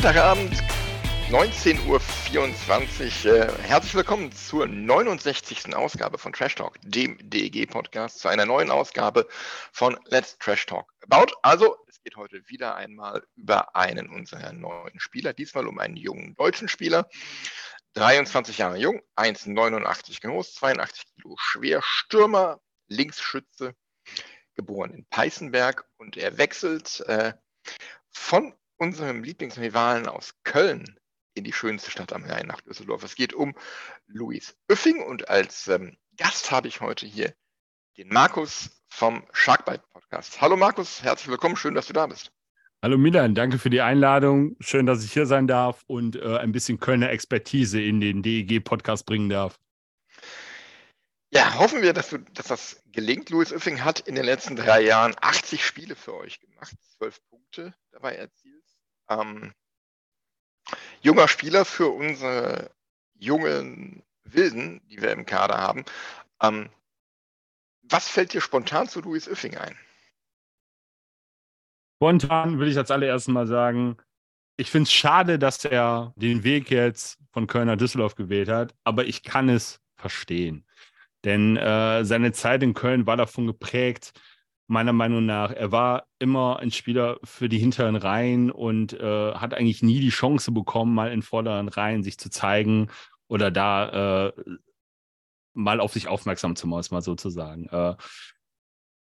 Freitagabend, 19.24 Uhr. Äh, herzlich willkommen zur 69. Ausgabe von Trash Talk, dem DEG-Podcast, zu einer neuen Ausgabe von Let's Trash Talk About. Also, es geht heute wieder einmal über einen unserer neuen Spieler, diesmal um einen jungen deutschen Spieler. 23 Jahre jung, 1,89 groß, 82 Kilo schwer, Stürmer, Linksschütze, geboren in Peißenberg und er wechselt äh, von unserem Lieblingsrivalen aus Köln in die schönste Stadt am Rhein nach Düsseldorf. Es geht um Luis Öffing und als ähm, Gast habe ich heute hier den Markus vom Sharkbite Podcast. Hallo Markus, herzlich willkommen, schön, dass du da bist. Hallo Milan, danke für die Einladung. Schön, dass ich hier sein darf und äh, ein bisschen Kölner Expertise in den DEG-Podcast bringen darf. Ja, hoffen wir, dass, du, dass das gelingt. Louis Öffing hat in den letzten drei Jahren 80 Spiele für euch gemacht, 12 Punkte dabei erzielt ähm, junger Spieler für unsere jungen Wilden, die wir im Kader haben. Ähm, was fällt dir spontan zu Louis Öffing ein? Spontan will ich als allererstes mal sagen, ich finde es schade, dass er den Weg jetzt von Köln nach Düsseldorf gewählt hat, aber ich kann es verstehen. Denn äh, seine Zeit in Köln war davon geprägt, meiner Meinung nach. Er war immer ein Spieler für die hinteren Reihen und äh, hat eigentlich nie die Chance bekommen, mal in vorderen Reihen sich zu zeigen oder da äh, mal auf sich aufmerksam zu machen, mal sozusagen. Äh,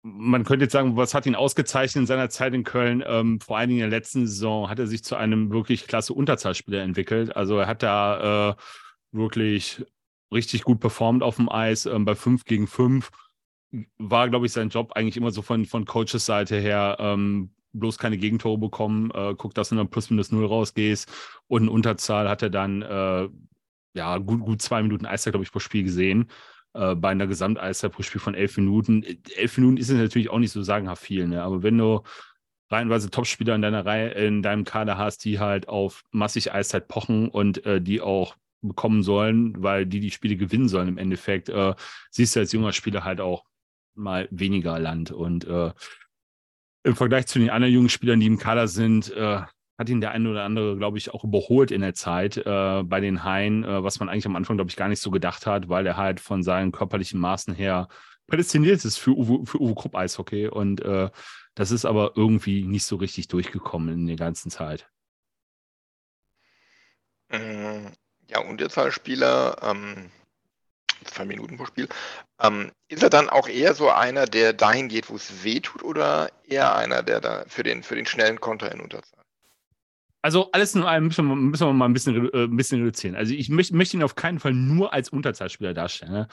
man könnte jetzt sagen, was hat ihn ausgezeichnet in seiner Zeit in Köln? Ähm, vor allen Dingen in der letzten Saison hat er sich zu einem wirklich klasse Unterzahlspieler entwickelt. Also er hat da äh, wirklich richtig gut performt auf dem Eis ähm, bei 5 gegen 5 war, glaube ich, sein Job eigentlich immer so von, von Coaches Seite her, ähm, bloß keine Gegentore bekommen, äh, guck, dass du dann plus minus null rausgehst und in Unterzahl hat er dann äh, ja gut, gut zwei Minuten Eiszeit, glaube ich, pro Spiel gesehen. Äh, bei einer Gesamteiszeit pro Spiel von elf Minuten. Elf Minuten ist es natürlich auch nicht so sagenhaft viel, ne? aber wenn du reihenweise Topspieler in deiner Reihe, in deinem Kader hast, die halt auf massig Eiszeit pochen und äh, die auch bekommen sollen, weil die die Spiele gewinnen sollen im Endeffekt, äh, siehst du als junger Spieler halt auch mal weniger Land. Und äh, im Vergleich zu den anderen jungen Spielern, die im Kader sind, äh, hat ihn der eine oder andere, glaube ich, auch überholt in der Zeit äh, bei den Haien, äh, was man eigentlich am Anfang, glaube ich, gar nicht so gedacht hat, weil er halt von seinen körperlichen Maßen her prädestiniert ist für Uwe, für Uwe Krupp Eishockey. Und äh, das ist aber irgendwie nicht so richtig durchgekommen in der ganzen Zeit. Äh, ja, und jetzt als Spieler, ähm, zwei Minuten pro Spiel. Ähm, ist er dann auch eher so einer, der dahin geht, wo es weh tut, oder eher einer, der da für den, für den schnellen Konter in Unterzahl? Also alles in allem müssen wir, müssen wir mal ein bisschen, äh, ein bisschen reduzieren. Also ich möchte, möchte ihn auf keinen Fall nur als Unterzahlspieler darstellen. Ne?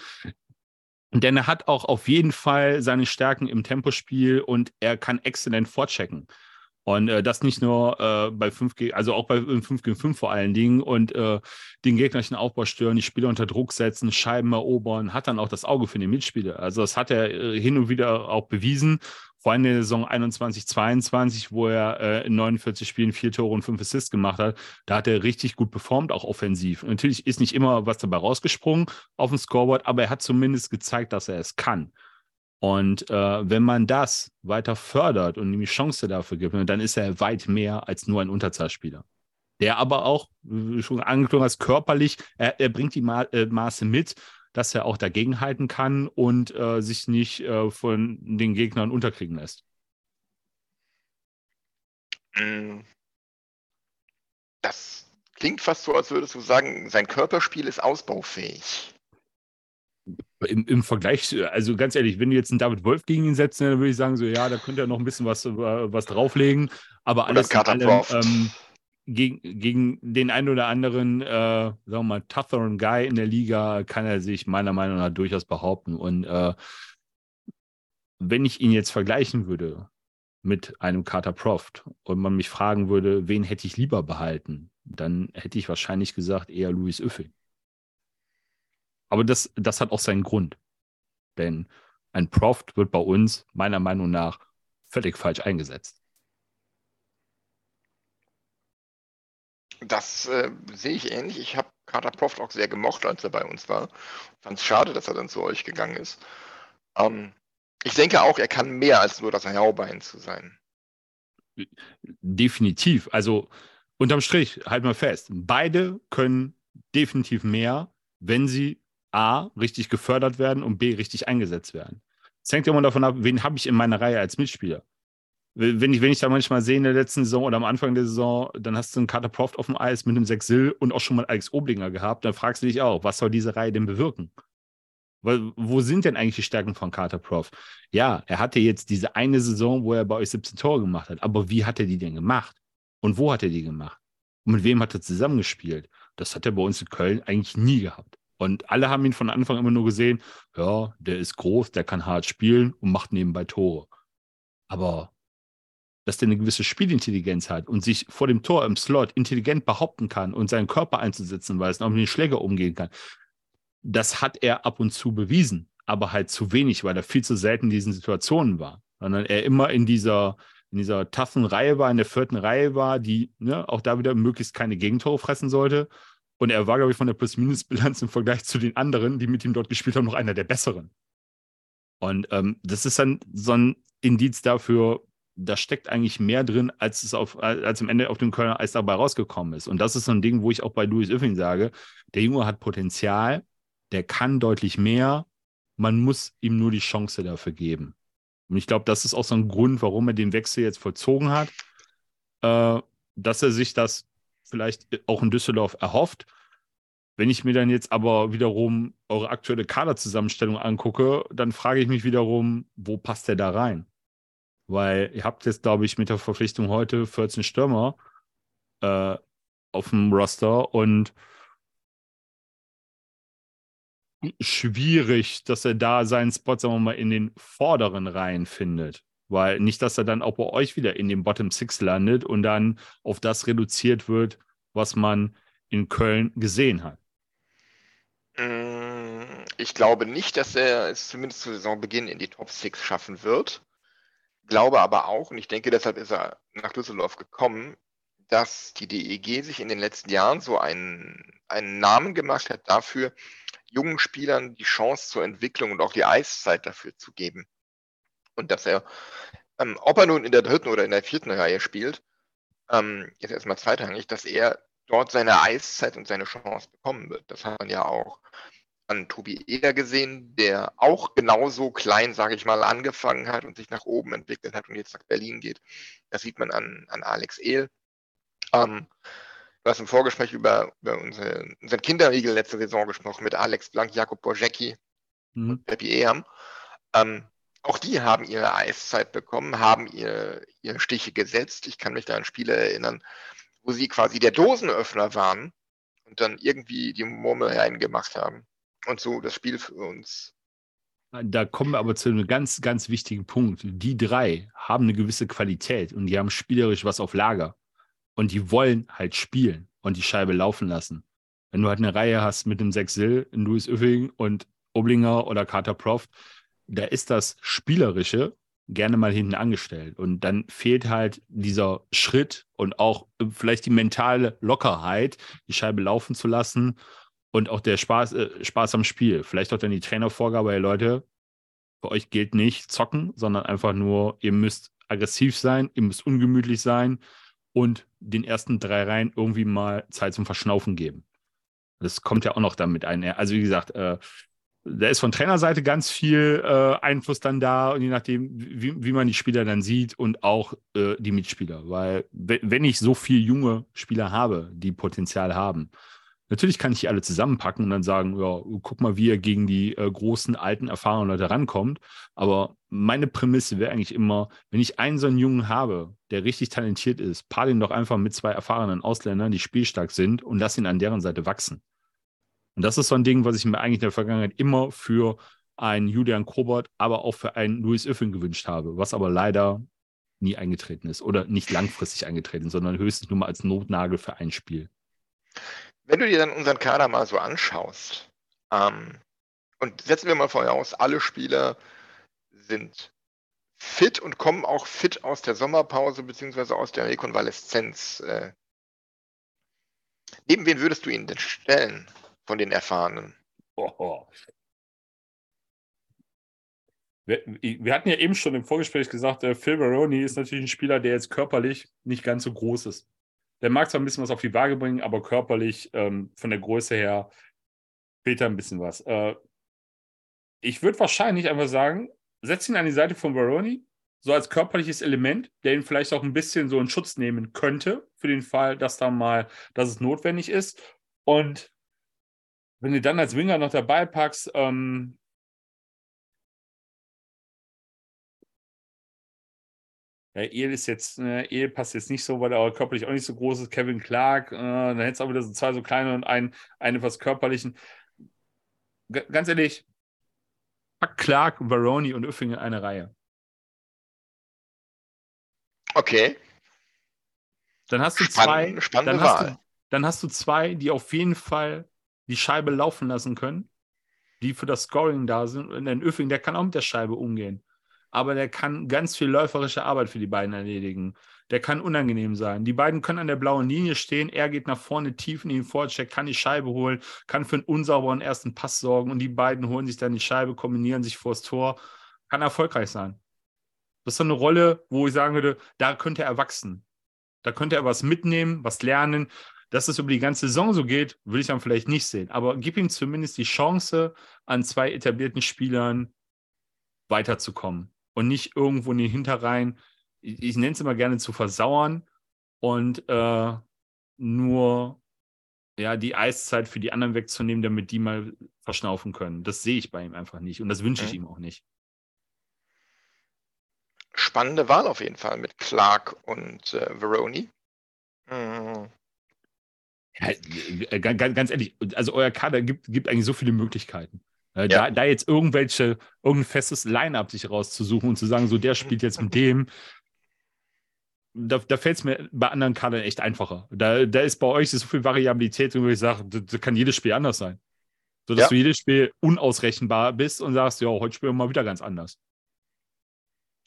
Denn er hat auch auf jeden Fall seine Stärken im Tempospiel und er kann exzellent vorchecken. Und äh, das nicht nur äh, bei 5 gegen, also auch bei 5 gegen 5 vor allen Dingen und äh, den gegnerischen Aufbau stören, die Spieler unter Druck setzen, Scheiben erobern, hat dann auch das Auge für den Mitspieler. Also das hat er äh, hin und wieder auch bewiesen, vor allem in der Saison 21, 22, wo er äh, in 49 Spielen vier Tore und fünf Assists gemacht hat. Da hat er richtig gut performt, auch offensiv. Natürlich ist nicht immer was dabei rausgesprungen auf dem Scoreboard, aber er hat zumindest gezeigt, dass er es kann. Und äh, wenn man das weiter fördert und ihm die Chance dafür gibt, dann ist er weit mehr als nur ein Unterzahlspieler. Der aber auch, wie schon angeklungen hast, körperlich, er, er bringt die Ma äh, Maße mit, dass er auch dagegenhalten kann und äh, sich nicht äh, von den Gegnern unterkriegen lässt. Mm. Das klingt fast so, als würdest du sagen, sein Körperspiel ist ausbaufähig. Im, Im Vergleich, also ganz ehrlich, wenn du jetzt einen David Wolf gegen ihn setzt, dann würde ich sagen, so ja, da könnte er noch ein bisschen was, äh, was drauflegen. Aber alles in allem, ähm, gegen, gegen den einen oder anderen, äh, sagen wir mal, tougheren Guy in der Liga kann er sich meiner Meinung nach durchaus behaupten. Und äh, wenn ich ihn jetzt vergleichen würde mit einem Carter Proft und man mich fragen würde, wen hätte ich lieber behalten, dann hätte ich wahrscheinlich gesagt eher Louis Öffing. Aber das, das hat auch seinen Grund. Denn ein Proft wird bei uns meiner Meinung nach völlig falsch eingesetzt. Das äh, sehe ich ähnlich. Ich habe Carter Proft auch sehr gemocht, als er bei uns war. Fand es schade, dass er dann zu euch gegangen ist. Ähm, ich denke auch, er kann mehr als nur das Haubein zu sein. Definitiv. Also unterm Strich, halt mal fest. Beide können definitiv mehr, wenn sie A, richtig gefördert werden und B, richtig eingesetzt werden. Es hängt immer davon ab, wen habe ich in meiner Reihe als Mitspieler. Wenn ich, wenn ich da manchmal sehe in der letzten Saison oder am Anfang der Saison, dann hast du einen Carter Proft auf dem Eis mit einem Sechsil und auch schon mal Alex Oblinger gehabt, dann fragst du dich auch, was soll diese Reihe denn bewirken? Weil, wo sind denn eigentlich die Stärken von Carter Prof? Ja, er hatte jetzt diese eine Saison, wo er bei euch 17 Tore gemacht hat. Aber wie hat er die denn gemacht? Und wo hat er die gemacht? Und mit wem hat er zusammengespielt? Das hat er bei uns in Köln eigentlich nie gehabt. Und alle haben ihn von Anfang immer nur gesehen, ja, der ist groß, der kann hart spielen und macht nebenbei Tore. Aber dass der eine gewisse Spielintelligenz hat und sich vor dem Tor im Slot intelligent behaupten kann und seinen Körper einzusetzen weiß und auch mit den Schläger umgehen kann, das hat er ab und zu bewiesen, aber halt zu wenig, weil er viel zu selten in diesen Situationen war. Sondern er immer in dieser, in dieser taffen Reihe war, in der vierten Reihe war, die ne, auch da wieder möglichst keine Gegentore fressen sollte. Und er war, glaube ich, von der Plus-Minus-Bilanz im Vergleich zu den anderen, die mit ihm dort gespielt haben, noch einer der besseren. Und ähm, das ist dann so ein Indiz dafür, da steckt eigentlich mehr drin, als es auf, als am Ende auf dem Kölner Eis dabei rausgekommen ist. Und das ist so ein Ding, wo ich auch bei Louis Öffing sage, der Junge hat Potenzial, der kann deutlich mehr. Man muss ihm nur die Chance dafür geben. Und ich glaube, das ist auch so ein Grund, warum er den Wechsel jetzt vollzogen hat, äh, dass er sich das vielleicht auch in Düsseldorf erhofft. Wenn ich mir dann jetzt aber wiederum eure aktuelle Kaderzusammenstellung angucke, dann frage ich mich wiederum, wo passt der da rein? Weil ihr habt jetzt, glaube ich, mit der Verpflichtung heute 14 Stürmer äh, auf dem Roster und schwierig, dass er da seinen Spot, sagen wir mal, in den vorderen Reihen findet. Weil nicht, dass er dann auch bei euch wieder in den Bottom Six landet und dann auf das reduziert wird, was man in Köln gesehen hat. Mm, ich glaube nicht, dass er es zumindest zu Saisonbeginn in die Top Six schaffen wird. Glaube aber auch, und ich denke, deshalb ist er nach Düsseldorf gekommen, dass die DEG sich in den letzten Jahren so einen, einen Namen gemacht hat dafür, jungen Spielern die Chance zur Entwicklung und auch die Eiszeit dafür zu geben. Und dass er, ähm, ob er nun in der dritten oder in der vierten Reihe spielt, ähm, jetzt erstmal zweitrangig, dass er dort seine Eiszeit und seine Chance bekommen wird. Das hat man ja auch an Tobi Eder gesehen, der auch genauso klein, sage ich mal, angefangen hat und sich nach oben entwickelt hat und jetzt nach Berlin geht. Das sieht man an, an Alex Ehl. Ähm, Du hast im Vorgespräch über, über unsere, unseren Kinderriegel letzte Saison gesprochen mit Alex Blank, Jakob Borjecki mhm. und Peppi Eham. Ähm, auch die haben ihre Eiszeit bekommen, haben ihr, ihre Stiche gesetzt. Ich kann mich da an Spiele erinnern, wo sie quasi der Dosenöffner waren und dann irgendwie die Murmel reingemacht haben. Und so das Spiel für uns. Da kommen wir aber zu einem ganz, ganz wichtigen Punkt. Die drei haben eine gewisse Qualität und die haben spielerisch was auf Lager. Und die wollen halt spielen und die Scheibe laufen lassen. Wenn du halt eine Reihe hast mit dem Sechsil, Louis Öffing und Oblinger oder Carter Proft, da ist das Spielerische gerne mal hinten angestellt. Und dann fehlt halt dieser Schritt und auch vielleicht die mentale Lockerheit, die Scheibe laufen zu lassen und auch der Spaß, äh, Spaß am Spiel. Vielleicht auch dann die Trainervorgabe, hey Leute, für euch gilt nicht zocken, sondern einfach nur, ihr müsst aggressiv sein, ihr müsst ungemütlich sein, und den ersten drei Reihen irgendwie mal Zeit zum Verschnaufen geben. Das kommt ja auch noch damit ein. Also wie gesagt, äh, da ist von Trainerseite ganz viel äh, Einfluss dann da und je nachdem, wie, wie man die Spieler dann sieht und auch äh, die Mitspieler. Weil wenn ich so viele junge Spieler habe, die Potenzial haben, Natürlich kann ich die alle zusammenpacken und dann sagen, ja, guck mal, wie er gegen die äh, großen, alten, erfahrenen Leute rankommt. Aber meine Prämisse wäre eigentlich immer, wenn ich einen so einen Jungen habe, der richtig talentiert ist, paar den doch einfach mit zwei erfahrenen Ausländern, die spielstark sind und lass ihn an deren Seite wachsen. Und das ist so ein Ding, was ich mir eigentlich in der Vergangenheit immer für einen Julian Kobert, aber auch für einen Louis Iffin gewünscht habe, was aber leider nie eingetreten ist oder nicht langfristig eingetreten, sondern höchstens nur mal als Notnagel für ein Spiel. Wenn du dir dann unseren Kader mal so anschaust, ähm, und setzen wir mal voraus, alle Spieler sind fit und kommen auch fit aus der Sommerpause bzw. aus der Rekonvaleszenz. Äh, neben wen würdest du ihn denn stellen von den Erfahrenen? Wir, wir, hatten ja eben schon im Vorgespräch gesagt, äh, Phil Baroni ist natürlich ein Spieler, der jetzt körperlich nicht ganz so groß ist. Der mag zwar ein bisschen was auf die Waage bringen, aber körperlich ähm, von der Größe her fehlt da ein bisschen was. Äh, ich würde wahrscheinlich einfach sagen, setz ihn an die Seite von Baroni, so als körperliches Element, der ihn vielleicht auch ein bisschen so in Schutz nehmen könnte, für den Fall, dass da mal, dass es notwendig ist. Und wenn du dann als Winger noch dabei packst, ähm, Ja, El ist jetzt, äh, El passt jetzt nicht so, weil er körperlich auch nicht so groß ist. Kevin Clark, äh, dann hättest du auch wieder so zwei so kleine und einen, einen etwas körperlichen. G ganz ehrlich, pack Clark, Varoni und Uffing in eine Reihe. Okay. Dann hast du zwei. Spann dann, hast du, dann hast du zwei, die auf jeden Fall die Scheibe laufen lassen können, die für das Scoring da sind. Und ein Uffing, der kann auch mit der Scheibe umgehen. Aber der kann ganz viel läuferische Arbeit für die beiden erledigen. Der kann unangenehm sein. Die beiden können an der blauen Linie stehen. Er geht nach vorne tief in den Vorcheck, kann die Scheibe holen, kann für einen unsauberen ersten Pass sorgen und die beiden holen sich dann die Scheibe, kombinieren sich vors Tor. Kann erfolgreich sein. Das ist so eine Rolle, wo ich sagen würde, da könnte er wachsen. Da könnte er was mitnehmen, was lernen. Dass es über die ganze Saison so geht, würde ich dann vielleicht nicht sehen. Aber gib ihm zumindest die Chance, an zwei etablierten Spielern weiterzukommen und nicht irgendwo in den Hinterreihen, ich, ich nenne es immer gerne zu versauern und äh, nur ja, die Eiszeit für die anderen wegzunehmen, damit die mal verschnaufen können. Das sehe ich bei ihm einfach nicht und das wünsche ich mhm. ihm auch nicht. Spannende Wahl auf jeden Fall mit Clark und äh, Veroni. Mhm. Ja, äh, ganz, ganz ehrlich, also euer Kader gibt, gibt eigentlich so viele Möglichkeiten. Äh, ja. da, da, jetzt irgendwelche, irgendein festes Line-up sich rauszusuchen und zu sagen, so der spielt jetzt mit dem, da, da fällt es mir bei anderen Kadern echt einfacher. Da, da ist bei euch so viel Variabilität, wo ich sage, da, da kann jedes Spiel anders sein. So dass ja. du jedes Spiel unausrechenbar bist und sagst, ja, heute spielen wir mal wieder ganz anders.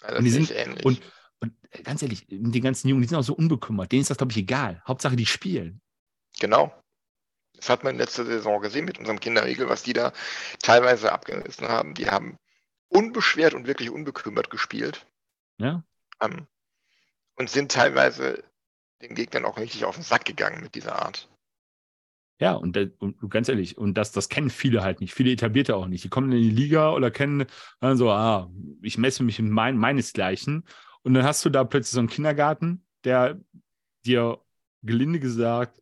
Ja, und, die sind, ähnlich. Und, und ganz ehrlich, die ganzen Jungen, die sind auch so unbekümmert. Denen ist das, glaube ich, egal. Hauptsache, die spielen. Genau. Das hat man letzte Saison gesehen mit unserem Kinderriegel, was die da teilweise abgerissen haben. Die haben unbeschwert und wirklich unbekümmert gespielt. Ja. Ähm, und sind teilweise den Gegnern auch richtig auf den Sack gegangen mit dieser Art. Ja, und, und, ganz ehrlich, und das, das kennen viele halt nicht, viele etablierte auch nicht. Die kommen in die Liga oder kennen dann so, ah, ich messe mich mit mein, meinesgleichen. Und dann hast du da plötzlich so einen Kindergarten, der dir gelinde gesagt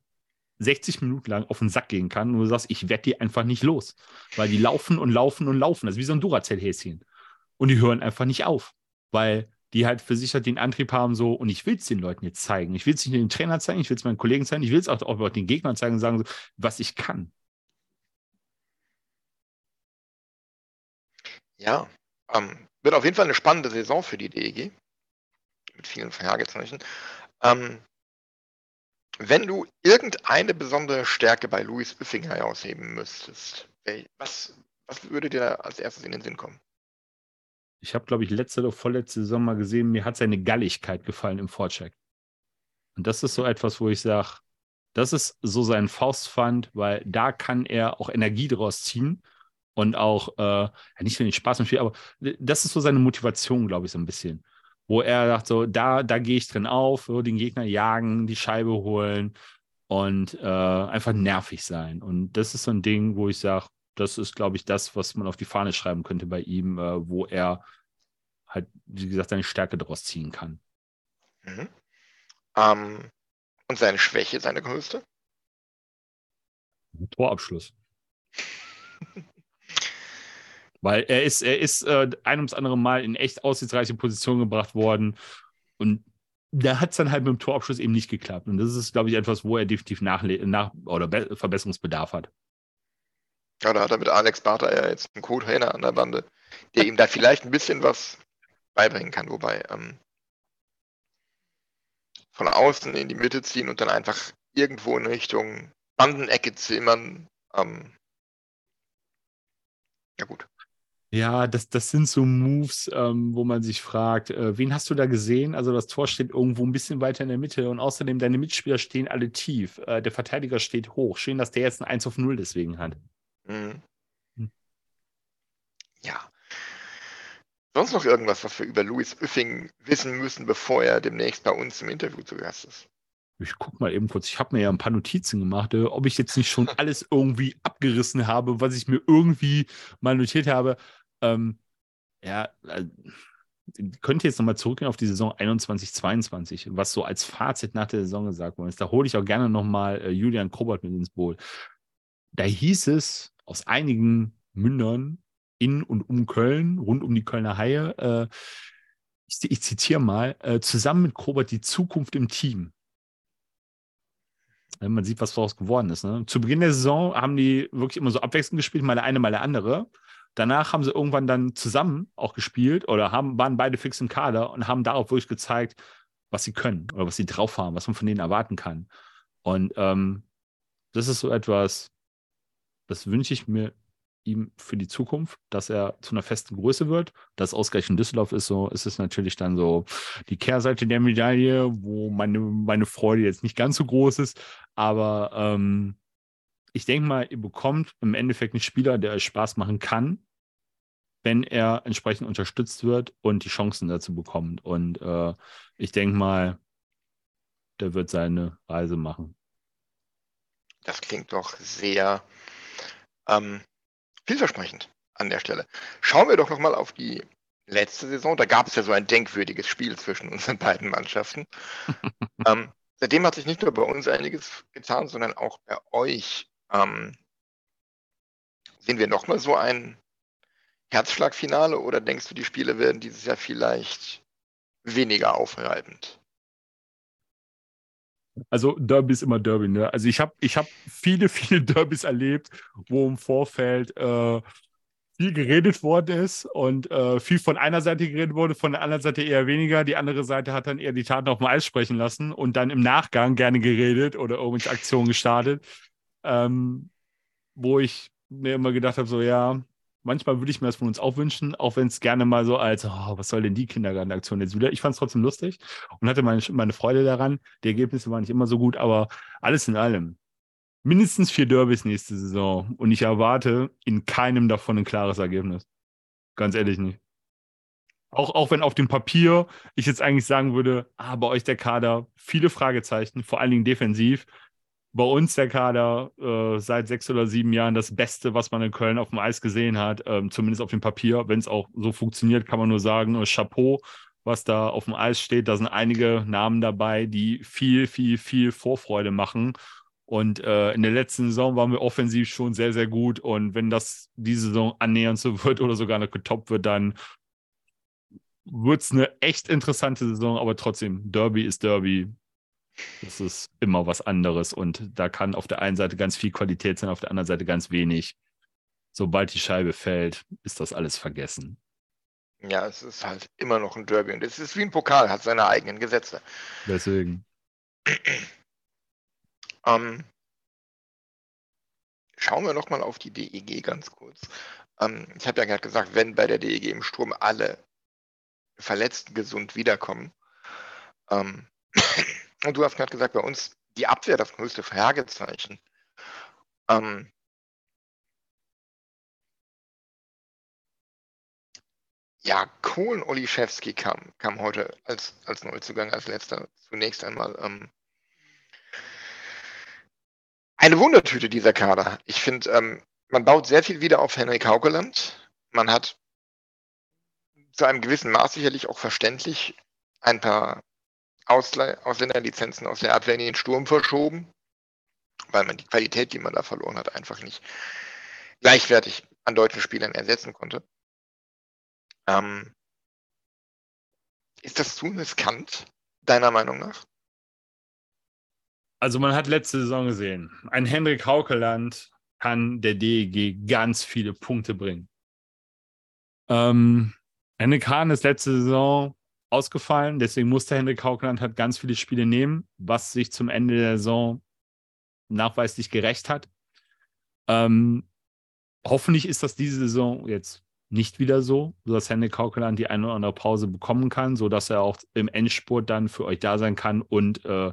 60 Minuten lang auf den Sack gehen kann und du sagst, ich werde die einfach nicht los. Weil die laufen und laufen und laufen. Das ist wie so ein Duracell-Häschen. Und die hören einfach nicht auf. Weil die halt für sich halt den Antrieb haben, so, und ich will es den Leuten jetzt zeigen. Ich will es nicht nur dem Trainer zeigen, ich will es meinen Kollegen zeigen, ich will es auch, auch den Gegnern zeigen und sagen, so, was ich kann. Ja, ähm, wird auf jeden Fall eine spannende Saison für die DEG. Mit vielen Fragezeichen. Ähm, wenn du irgendeine besondere Stärke bei Louis Biffing herausheben müsstest, was, was würde dir als erstes in den Sinn kommen? Ich habe, glaube ich, letzte oder vorletzte Saison mal gesehen, mir hat seine Galligkeit gefallen im Vorcheck. Und das ist so etwas, wo ich sage, das ist so sein Faustpfand, weil da kann er auch Energie draus ziehen und auch, äh, nicht für den Spaß und viel, aber das ist so seine Motivation, glaube ich, so ein bisschen wo er sagt, so, da, da gehe ich drin auf, so den Gegner jagen, die Scheibe holen und äh, einfach nervig sein. Und das ist so ein Ding, wo ich sage, das ist, glaube ich, das, was man auf die Fahne schreiben könnte bei ihm, äh, wo er halt, wie gesagt, seine Stärke daraus ziehen kann. Mhm. Ähm, und seine Schwäche, seine größte? Torabschluss. Weil er ist, er ist äh, ein ums andere Mal in echt aussichtsreiche Position gebracht worden. Und da hat es dann halt mit dem Torabschluss eben nicht geklappt. Und das ist, glaube ich, etwas, wo er definitiv nach, nach oder Verbesserungsbedarf hat. Ja, da hat er mit Alex Barter ja jetzt einen Co-Trainer an der Bande, der ihm da vielleicht ein bisschen was beibringen kann, wobei ähm, von außen in die Mitte ziehen und dann einfach irgendwo in Richtung Bandenecke zimmern. Ähm, ja gut. Ja, das, das sind so Moves, ähm, wo man sich fragt, äh, wen hast du da gesehen? Also das Tor steht irgendwo ein bisschen weiter in der Mitte und außerdem deine Mitspieler stehen alle tief. Äh, der Verteidiger steht hoch. Schön, dass der jetzt ein 1 auf 0 deswegen hat. Mhm. Hm. Ja. Sonst noch irgendwas, was wir über Louis Üffing wissen müssen, bevor er demnächst bei uns im Interview zu Gast ist? Ich guck mal eben kurz. Ich habe mir ja ein paar Notizen gemacht, äh, ob ich jetzt nicht schon alles irgendwie abgerissen habe, was ich mir irgendwie mal notiert habe. Ähm, ja, äh, könnte jetzt nochmal zurückgehen auf die Saison 21, 22, was so als Fazit nach der Saison gesagt worden ist. Da hole ich auch gerne nochmal äh, Julian Krobert mit ins Boot. Da hieß es aus einigen Mündern in und um Köln, rund um die Kölner Haie, äh, ich, ich, zitiere mal, äh, zusammen mit Krobert die Zukunft im Team. Man sieht, was daraus geworden ist. Ne? Zu Beginn der Saison haben die wirklich immer so abwechselnd gespielt, mal der eine, mal der andere. Danach haben sie irgendwann dann zusammen auch gespielt oder haben, waren beide fix im Kader und haben darauf wirklich gezeigt, was sie können oder was sie drauf haben, was man von denen erwarten kann. Und ähm, das ist so etwas, das wünsche ich mir ihm für die Zukunft, dass er zu einer festen Größe wird. Das ausgerechnet Düsseldorf ist so, ist es natürlich dann so die Kehrseite der Medaille, wo meine, meine Freude jetzt nicht ganz so groß ist. Aber ähm, ich denke mal, ihr bekommt im Endeffekt einen Spieler, der euch Spaß machen kann, wenn er entsprechend unterstützt wird und die Chancen dazu bekommt. Und äh, ich denke mal, der wird seine Reise machen. Das klingt doch sehr ähm, vielversprechend an der Stelle. Schauen wir doch nochmal auf die letzte Saison. Da gab es ja so ein denkwürdiges Spiel zwischen unseren beiden Mannschaften. ähm, seitdem hat sich nicht nur bei uns einiges getan, sondern auch bei euch. Ähm, sehen wir nochmal so ein Herzschlagfinale oder denkst du, die Spiele werden dieses Jahr vielleicht weniger aufreibend? Also Derby ist immer Derby, ne? Also ich habe ich hab viele, viele Derbys erlebt, wo im Vorfeld äh, viel geredet worden ist und äh, viel von einer Seite geredet wurde, von der anderen Seite eher weniger. Die andere Seite hat dann eher die Taten auf dem Eis sprechen lassen und dann im Nachgang gerne geredet oder irgendwelche Aktionen gestartet. Ähm, wo ich mir immer gedacht habe, so ja, manchmal würde ich mir das von uns auch wünschen, auch wenn es gerne mal so als, oh, was soll denn die Kindergartenaktion jetzt wieder? Ich fand es trotzdem lustig und hatte meine, meine Freude daran. Die Ergebnisse waren nicht immer so gut, aber alles in allem. Mindestens vier Derbys nächste Saison und ich erwarte in keinem davon ein klares Ergebnis. Ganz ehrlich nicht. Auch, auch wenn auf dem Papier ich jetzt eigentlich sagen würde, ah, bei euch der Kader viele Fragezeichen, vor allen Dingen defensiv bei uns der Kader äh, seit sechs oder sieben Jahren das Beste, was man in Köln auf dem Eis gesehen hat, ähm, zumindest auf dem Papier. Wenn es auch so funktioniert, kann man nur sagen, äh, Chapeau, was da auf dem Eis steht. Da sind einige Namen dabei, die viel, viel, viel Vorfreude machen. Und äh, in der letzten Saison waren wir offensiv schon sehr, sehr gut. Und wenn das diese Saison annähernd so wird oder sogar noch getoppt wird, dann wird es eine echt interessante Saison. Aber trotzdem, Derby ist Derby. Das ist immer was anderes und da kann auf der einen Seite ganz viel Qualität sein, auf der anderen Seite ganz wenig. Sobald die Scheibe fällt, ist das alles vergessen. Ja, es ist halt immer noch ein Derby und es ist wie ein Pokal, hat seine eigenen Gesetze. Deswegen. ähm, schauen wir nochmal auf die DEG ganz kurz. Ähm, ich habe ja gerade gesagt, wenn bei der DEG im Sturm alle Verletzten gesund wiederkommen, ähm, und du hast gerade gesagt, bei uns die Abwehr das größte Fragezeichen. Ähm, ja, Kohlen Oliszewski kam, kam heute als, als Neuzugang, als letzter zunächst einmal. Ähm, eine Wundertüte dieser Kader. Ich finde, ähm, man baut sehr viel wieder auf Henrik Haukeland. Man hat zu einem gewissen Maß sicherlich auch verständlich ein paar Ausländerlizenzen aus der Abwehr in den Sturm verschoben. weil man die Qualität, die man da verloren hat, einfach nicht gleichwertig an deutschen Spielern ersetzen konnte. Ähm, ist das zu riskant, deiner Meinung nach? Also man hat letzte Saison gesehen, ein Hendrik Haukeland kann der DEG ganz viele Punkte bringen. Ähm, Hendrik Hahn ist letzte Saison ausgefallen, deswegen musste Hendrik Haukeland halt ganz viele Spiele nehmen, was sich zum Ende der Saison nachweislich gerecht hat. Ähm, hoffentlich ist das diese Saison jetzt nicht wieder so, sodass Hendrik Haukeland die eine oder andere Pause bekommen kann, sodass er auch im Endspurt dann für euch da sein kann und äh,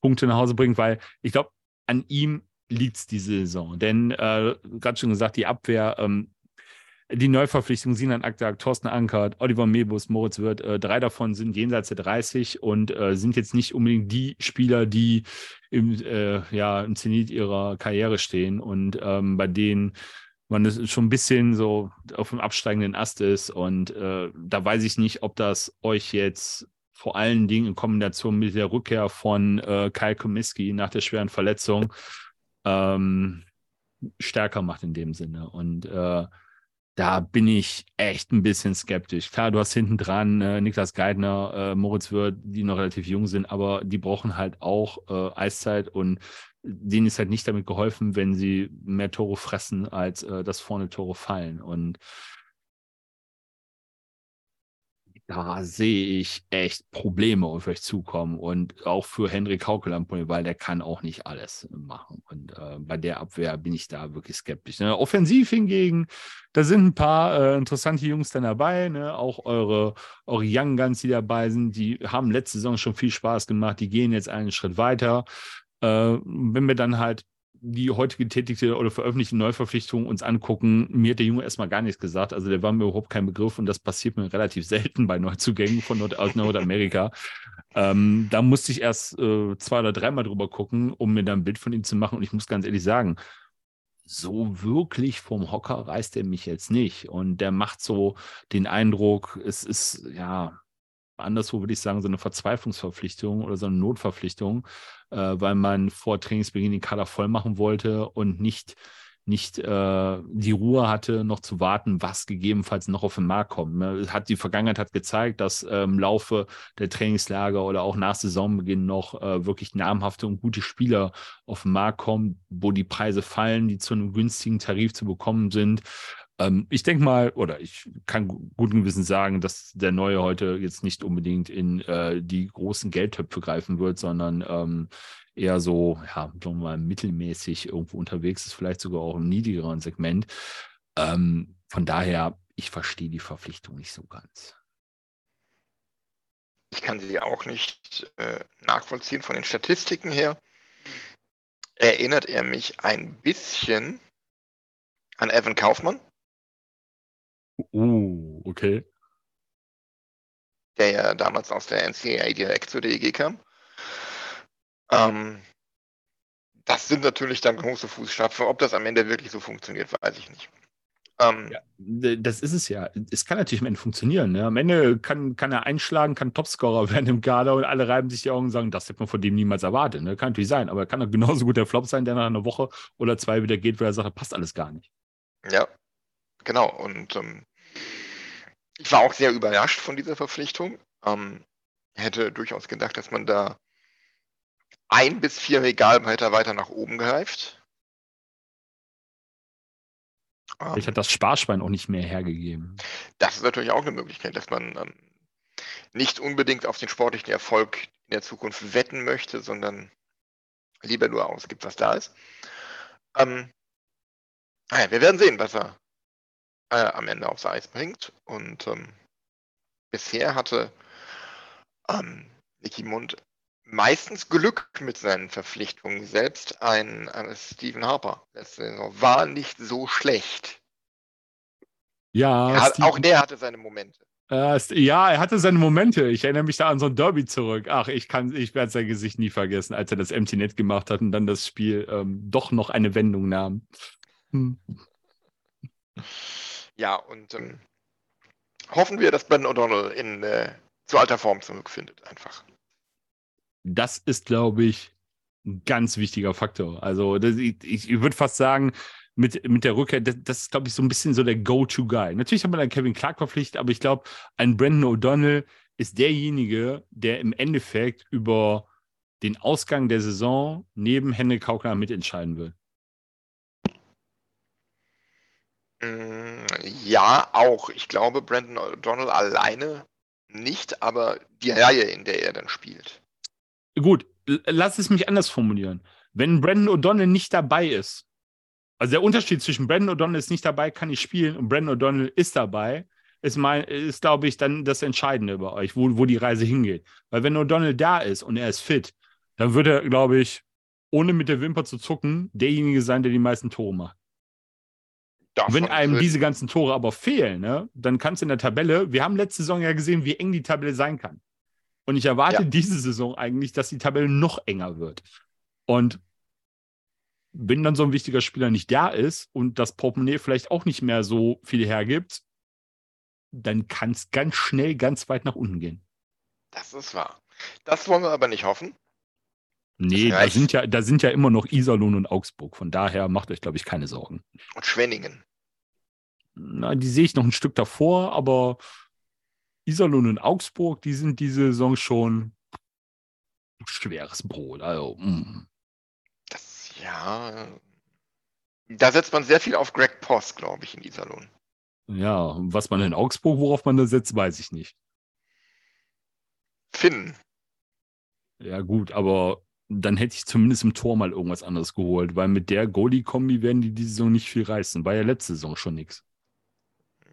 Punkte nach Hause bringt, weil ich glaube, an ihm liegt es diese Saison. Denn, äh, gerade schon gesagt, die Abwehr, ähm, die Neuverpflichtung Sinan Aktak, Thorsten Ankert, Oliver Mebus, Moritz Wirth, äh, drei davon sind jenseits der 30 und äh, sind jetzt nicht unbedingt die Spieler, die im, äh, ja, im Zenit ihrer Karriere stehen und ähm, bei denen man schon ein bisschen so auf dem absteigenden Ast ist. Und äh, da weiß ich nicht, ob das euch jetzt vor allen Dingen in Kombination mit der Rückkehr von äh, Kyle Komiski nach der schweren Verletzung ähm, stärker macht in dem Sinne. Und äh, da bin ich echt ein bisschen skeptisch. Klar, du hast hinten dran äh, Niklas Geithner, äh, Moritz Wirth, die noch relativ jung sind, aber die brauchen halt auch äh, Eiszeit und denen ist halt nicht damit geholfen, wenn sie mehr Tore fressen, als äh, dass vorne Tore fallen. Und da sehe ich echt Probleme auf euch zukommen und auch für Hendrik Haukeland, weil der kann auch nicht alles machen. Und äh, bei der Abwehr bin ich da wirklich skeptisch. Ne? Offensiv hingegen, da sind ein paar äh, interessante Jungs dann dabei, ne? auch eure, eure Young Guns, die dabei sind, die haben letzte Saison schon viel Spaß gemacht, die gehen jetzt einen Schritt weiter. Äh, wenn wir dann halt die heute getätigte oder veröffentlichte Neuverpflichtung uns angucken, mir hat der Junge erstmal gar nichts gesagt. Also der war mir überhaupt kein Begriff und das passiert mir relativ selten bei Neuzugängen von Nord aus Nordamerika. ähm, da musste ich erst äh, zwei oder dreimal drüber gucken, um mir dann ein Bild von ihm zu machen. Und ich muss ganz ehrlich sagen, so wirklich vom Hocker reißt er mich jetzt nicht. Und der macht so den Eindruck, es ist ja anderswo würde ich sagen, so eine Verzweiflungsverpflichtung oder so eine Notverpflichtung, äh, weil man vor Trainingsbeginn den Kader voll machen wollte und nicht, nicht äh, die Ruhe hatte, noch zu warten, was gegebenenfalls noch auf den Markt kommt. Ne? Hat die Vergangenheit hat gezeigt, dass äh, im Laufe der Trainingslager oder auch nach Saisonbeginn noch äh, wirklich namhafte und gute Spieler auf den Markt kommen, wo die Preise fallen, die zu einem günstigen Tarif zu bekommen sind. Ähm, ich denke mal, oder ich kann guten Gewissens sagen, dass der Neue heute jetzt nicht unbedingt in äh, die großen Geldtöpfe greifen wird, sondern ähm, eher so, ja, sagen wir mal, mittelmäßig irgendwo unterwegs ist, vielleicht sogar auch im niedrigeren Segment. Ähm, von daher, ich verstehe die Verpflichtung nicht so ganz. Ich kann sie auch nicht äh, nachvollziehen von den Statistiken her. Erinnert er mich ein bisschen an Evan Kaufmann? Uh, okay. Der ja damals aus der NCAA direkt zur DEG kam. Ähm, das sind natürlich dann große Fußstapfen. Ob das am Ende wirklich so funktioniert, weiß ich nicht. Ähm, ja, das ist es ja. Es kann natürlich am Ende funktionieren. Ne? Am Ende kann, kann er einschlagen, kann Topscorer werden im Kader und alle reiben sich die Augen und sagen, das hätte man von dem niemals erwartet. Ne? Kann natürlich sein, aber er kann auch genauso gut der Flop sein, der nach einer Woche oder zwei wieder geht, weil er sagt, passt alles gar nicht. Ja, genau. Und ähm, ich war auch sehr überrascht von dieser Verpflichtung. Ähm, hätte durchaus gedacht, dass man da ein bis vier Regalmeter weiter nach oben greift. Ich hat das Sparschwein auch nicht mehr hergegeben. Das ist natürlich auch eine Möglichkeit, dass man ähm, nicht unbedingt auf den sportlichen Erfolg in der Zukunft wetten möchte, sondern lieber nur ausgibt, was da ist. Ähm, naja, wir werden sehen, was er äh, am Ende aufs Eis bringt. Und ähm, bisher hatte ähm, Nicky Mund meistens Glück mit seinen Verpflichtungen. Selbst ein, ein Stephen Harper letzte Saison war nicht so schlecht. Ja, hat, auch der hatte seine Momente. Äh, ja, er hatte seine Momente. Ich erinnere mich da an so ein Derby zurück. Ach, ich kann, ich werde sein Gesicht nie vergessen, als er das Empty Net gemacht hat und dann das Spiel ähm, doch noch eine Wendung nahm. Hm. Ja, und ähm, hoffen wir, dass Ben O'Donnell in äh, zu alter Form zurückfindet, einfach. Das ist, glaube ich, ein ganz wichtiger Faktor. Also das, ich, ich würde fast sagen, mit, mit der Rückkehr, das, das ist, glaube ich, so ein bisschen so der Go-To-Guy. Natürlich hat man dann Kevin Clark verpflichtet, aber ich glaube, ein Brandon O'Donnell ist derjenige, der im Endeffekt über den Ausgang der Saison neben Henry Kaukner mitentscheiden will. Mm, Ja, auch. Ich glaube, Brandon O'Donnell alleine nicht, aber die Reihe, in der er dann spielt. Gut, lass es mich anders formulieren. Wenn Brandon O'Donnell nicht dabei ist, also der Unterschied zwischen Brandon O'Donnell ist nicht dabei, kann ich spielen, und Brandon O'Donnell ist dabei, ist, mein, ist glaube ich, dann das Entscheidende bei euch, wo, wo die Reise hingeht. Weil wenn O'Donnell da ist und er ist fit, dann wird er, glaube ich, ohne mit der Wimper zu zucken, derjenige sein, der die meisten Tore macht. Davon Wenn einem diese ganzen Tore aber fehlen, ne, dann kannst du in der Tabelle, wir haben letzte Saison ja gesehen, wie eng die Tabelle sein kann. Und ich erwarte Ja. diese Saison eigentlich, dass die Tabelle noch enger wird. Und wenn dann so ein wichtiger Spieler nicht da ist und das Portemonnaie vielleicht auch nicht mehr so viel hergibt, dann kann es ganz schnell ganz weit nach unten gehen. Das ist wahr. Das wollen wir aber nicht hoffen. Nee, da sind, ja, da sind ja immer noch Iserlohn und Augsburg. Von daher macht euch, glaube ich, keine Sorgen. Und Schwenningen. Na, die sehe ich noch ein Stück davor, aber Iserlohn und Augsburg, die sind diese Saison schon schweres Brot. Also, mm. Das, ja. Da setzt man sehr viel auf Greg Post, glaube ich, in Iserlohn. ja, was man in Augsburg, worauf man da setzt, weiß ich nicht. Finn. Ja, gut, aber dann hätte ich zumindest im Tor mal irgendwas anderes geholt, weil mit der Goalie-Kombi werden die diese Saison nicht viel reißen. War ja letzte Saison schon nichts.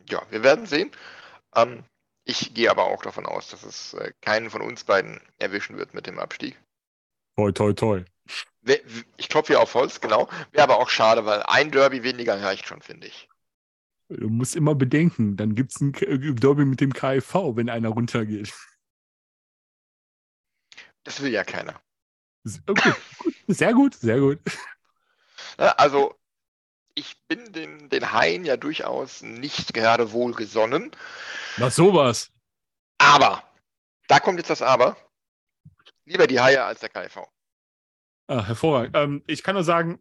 Ja, wir werden sehen. Ähm, ich gehe aber auch davon aus, dass es äh, keinen von uns beiden erwischen wird mit dem Abstieg. Toi, toi, toi. Ich klopfe hier auf Holz, genau. Wäre aber auch schade, weil ein Derby weniger reicht schon, finde ich. Du musst immer bedenken, dann gibt es ein äh, Derby mit dem KFV, wenn einer runtergeht. Das will ja keiner. Okay, gut, sehr gut, sehr gut. Ne, Also, ich bin den, den Haien ja durchaus nicht gerade wohlgesonnen. Na, sowas. Aber, da kommt jetzt das Aber. Lieber die Haie als der KV. Ah, hervorragend. Ähm, ich kann nur sagen,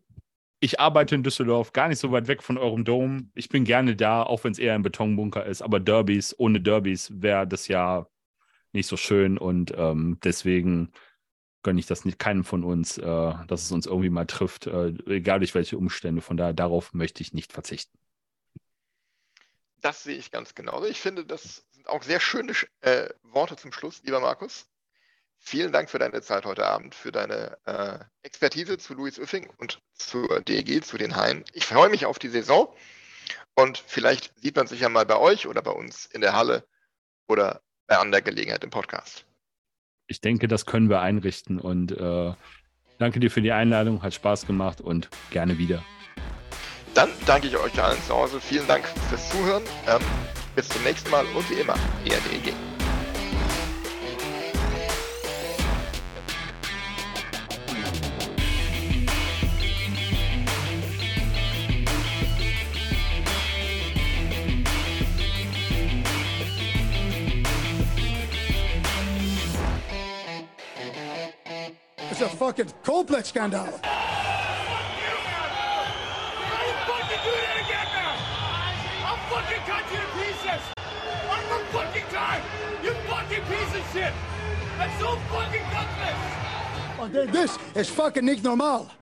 ich arbeite in Düsseldorf, gar nicht so weit weg von eurem Dom. Ich bin gerne da, auch wenn es eher ein Betonbunker ist. Aber Derbys, ohne Derbys wäre das ja nicht so schön. Und ähm, deswegen gönne ich das nicht keinem von uns, äh, dass es uns irgendwie mal trifft, äh, egal durch welche Umstände. Von daher, darauf möchte ich nicht verzichten. Das sehe ich ganz genauso. Ich finde, das sind auch sehr schöne äh, Worte zum Schluss, lieber Markus. Vielen Dank für deine Zeit heute Abend, für deine äh, Expertise zu Luis Uffing und zur DEG, zu den Haien. Ich freue mich auf die Saison und vielleicht sieht man sich ja mal bei euch oder bei uns in der Halle oder bei anderer Gelegenheit im Podcast. Ich denke, das können wir einrichten. Und äh, danke dir für die Einladung, hat Spaß gemacht und gerne wieder. Dann danke ich euch allen zu Hause. Vielen Dank fürs Zuhören. Ähm, bis zum nächsten Mal und wie immer, E more fucking time. You fucking piece of shit. That's so fucking gutless. Oh, This is fucking niet normaal.